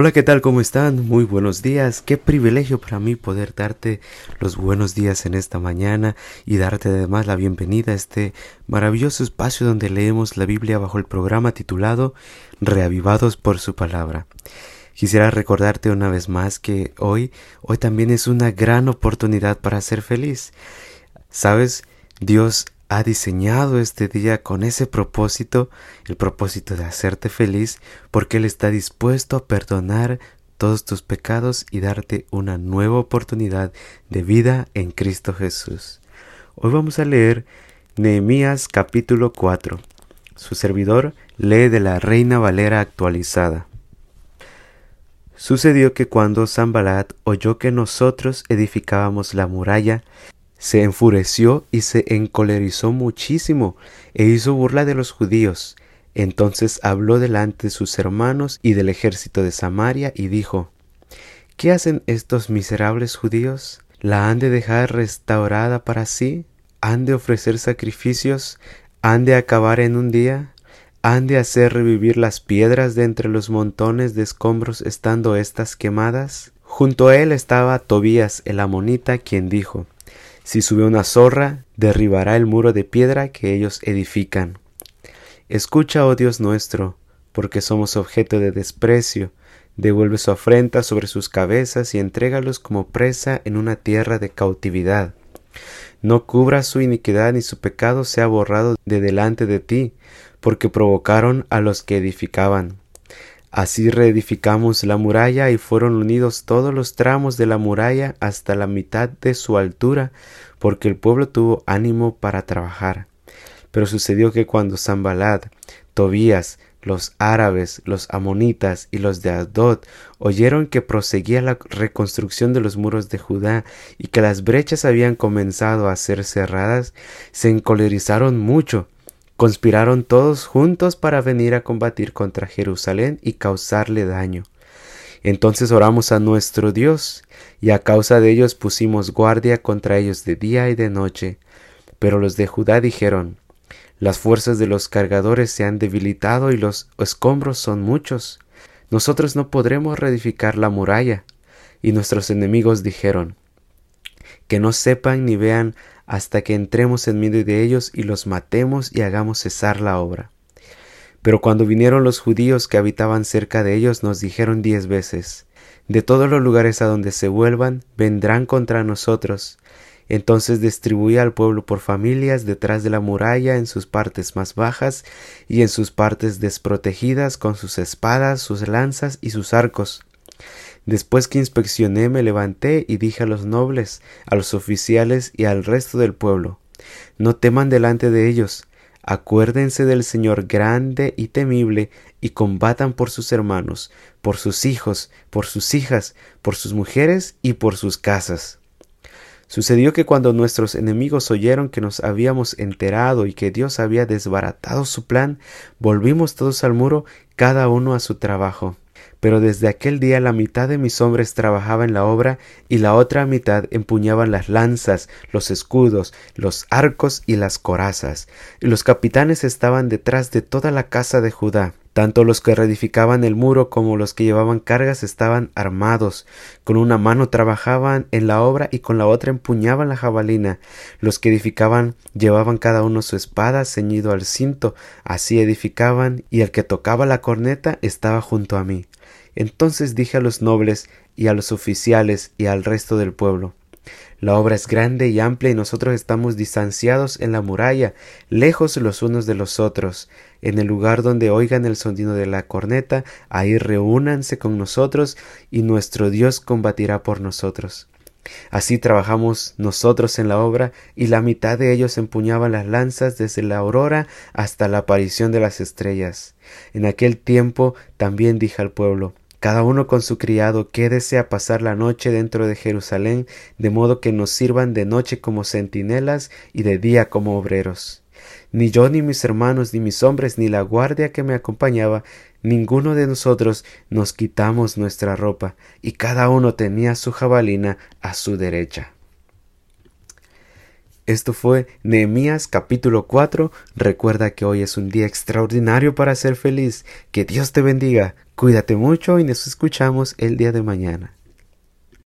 Hola, ¿qué tal? ¿Cómo están? Muy buenos días. Qué privilegio para mí poder darte los buenos días en esta mañana y darte además la bienvenida a este maravilloso espacio donde leemos la Biblia bajo el programa titulado Reavivados por su palabra. Quisiera recordarte una vez más que hoy, hoy también es una gran oportunidad para ser feliz. Sabes, Dios ha diseñado este día con ese propósito, el propósito de hacerte feliz, porque Él está dispuesto a perdonar todos tus pecados y darte una nueva oportunidad de vida en Cristo Jesús. Hoy vamos a leer Nehemías capítulo 4. Su servidor lee de la Reina Valera actualizada. Sucedió que cuando Zambalat oyó que nosotros edificábamos la muralla, se enfureció y se encolerizó muchísimo e hizo burla de los judíos. Entonces habló delante de sus hermanos y del ejército de Samaria y dijo ¿Qué hacen estos miserables judíos? ¿La han de dejar restaurada para sí? ¿Han de ofrecer sacrificios? ¿Han de acabar en un día? ¿Han de hacer revivir las piedras de entre los montones de escombros estando éstas quemadas? Junto a él estaba Tobías el amonita, quien dijo si sube una zorra, derribará el muro de piedra que ellos edifican. Escucha, oh Dios nuestro, porque somos objeto de desprecio. Devuelve su afrenta sobre sus cabezas y entrégalos como presa en una tierra de cautividad. No cubra su iniquidad ni su pecado sea borrado de delante de ti, porque provocaron a los que edificaban. Así reedificamos la muralla y fueron unidos todos los tramos de la muralla hasta la mitad de su altura, porque el pueblo tuvo ánimo para trabajar. Pero sucedió que cuando Zambalad, Tobías, los árabes, los amonitas y los de Adod oyeron que proseguía la reconstrucción de los muros de Judá y que las brechas habían comenzado a ser cerradas, se encolerizaron mucho Conspiraron todos juntos para venir a combatir contra Jerusalén y causarle daño. Entonces oramos a nuestro Dios, y a causa de ellos pusimos guardia contra ellos de día y de noche. Pero los de Judá dijeron, Las fuerzas de los cargadores se han debilitado y los escombros son muchos. Nosotros no podremos reedificar la muralla. Y nuestros enemigos dijeron, Que no sepan ni vean hasta que entremos en medio de ellos y los matemos y hagamos cesar la obra. Pero cuando vinieron los judíos que habitaban cerca de ellos, nos dijeron diez veces, De todos los lugares a donde se vuelvan, vendrán contra nosotros. Entonces distribuía al pueblo por familias detrás de la muralla en sus partes más bajas y en sus partes desprotegidas con sus espadas, sus lanzas y sus arcos. Después que inspeccioné me levanté y dije a los nobles, a los oficiales y al resto del pueblo, no teman delante de ellos, acuérdense del Señor grande y temible, y combatan por sus hermanos, por sus hijos, por sus hijas, por sus mujeres y por sus casas. Sucedió que cuando nuestros enemigos oyeron que nos habíamos enterado y que Dios había desbaratado su plan, volvimos todos al muro, cada uno a su trabajo. Pero desde aquel día la mitad de mis hombres trabajaba en la obra y la otra mitad empuñaban las lanzas, los escudos, los arcos y las corazas. Y los capitanes estaban detrás de toda la casa de Judá. Tanto los que reedificaban el muro como los que llevaban cargas estaban armados. Con una mano trabajaban en la obra y con la otra empuñaban la jabalina. Los que edificaban llevaban cada uno su espada ceñido al cinto. Así edificaban y el que tocaba la corneta estaba junto a mí. Entonces dije a los nobles y a los oficiales y al resto del pueblo la obra es grande y amplia y nosotros estamos distanciados en la muralla, lejos los unos de los otros. En el lugar donde oigan el sonido de la corneta, ahí reúnanse con nosotros y nuestro Dios combatirá por nosotros. Así trabajamos nosotros en la obra, y la mitad de ellos empuñaban las lanzas desde la aurora hasta la aparición de las estrellas. En aquel tiempo también dije al pueblo cada uno con su criado, quédese a pasar la noche dentro de Jerusalén, de modo que nos sirvan de noche como centinelas y de día como obreros. Ni yo, ni mis hermanos, ni mis hombres, ni la guardia que me acompañaba, ninguno de nosotros nos quitamos nuestra ropa, y cada uno tenía su jabalina a su derecha. Esto fue Nehemías capítulo 4. Recuerda que hoy es un día extraordinario para ser feliz. Que Dios te bendiga. Cuídate mucho y nos escuchamos el día de mañana.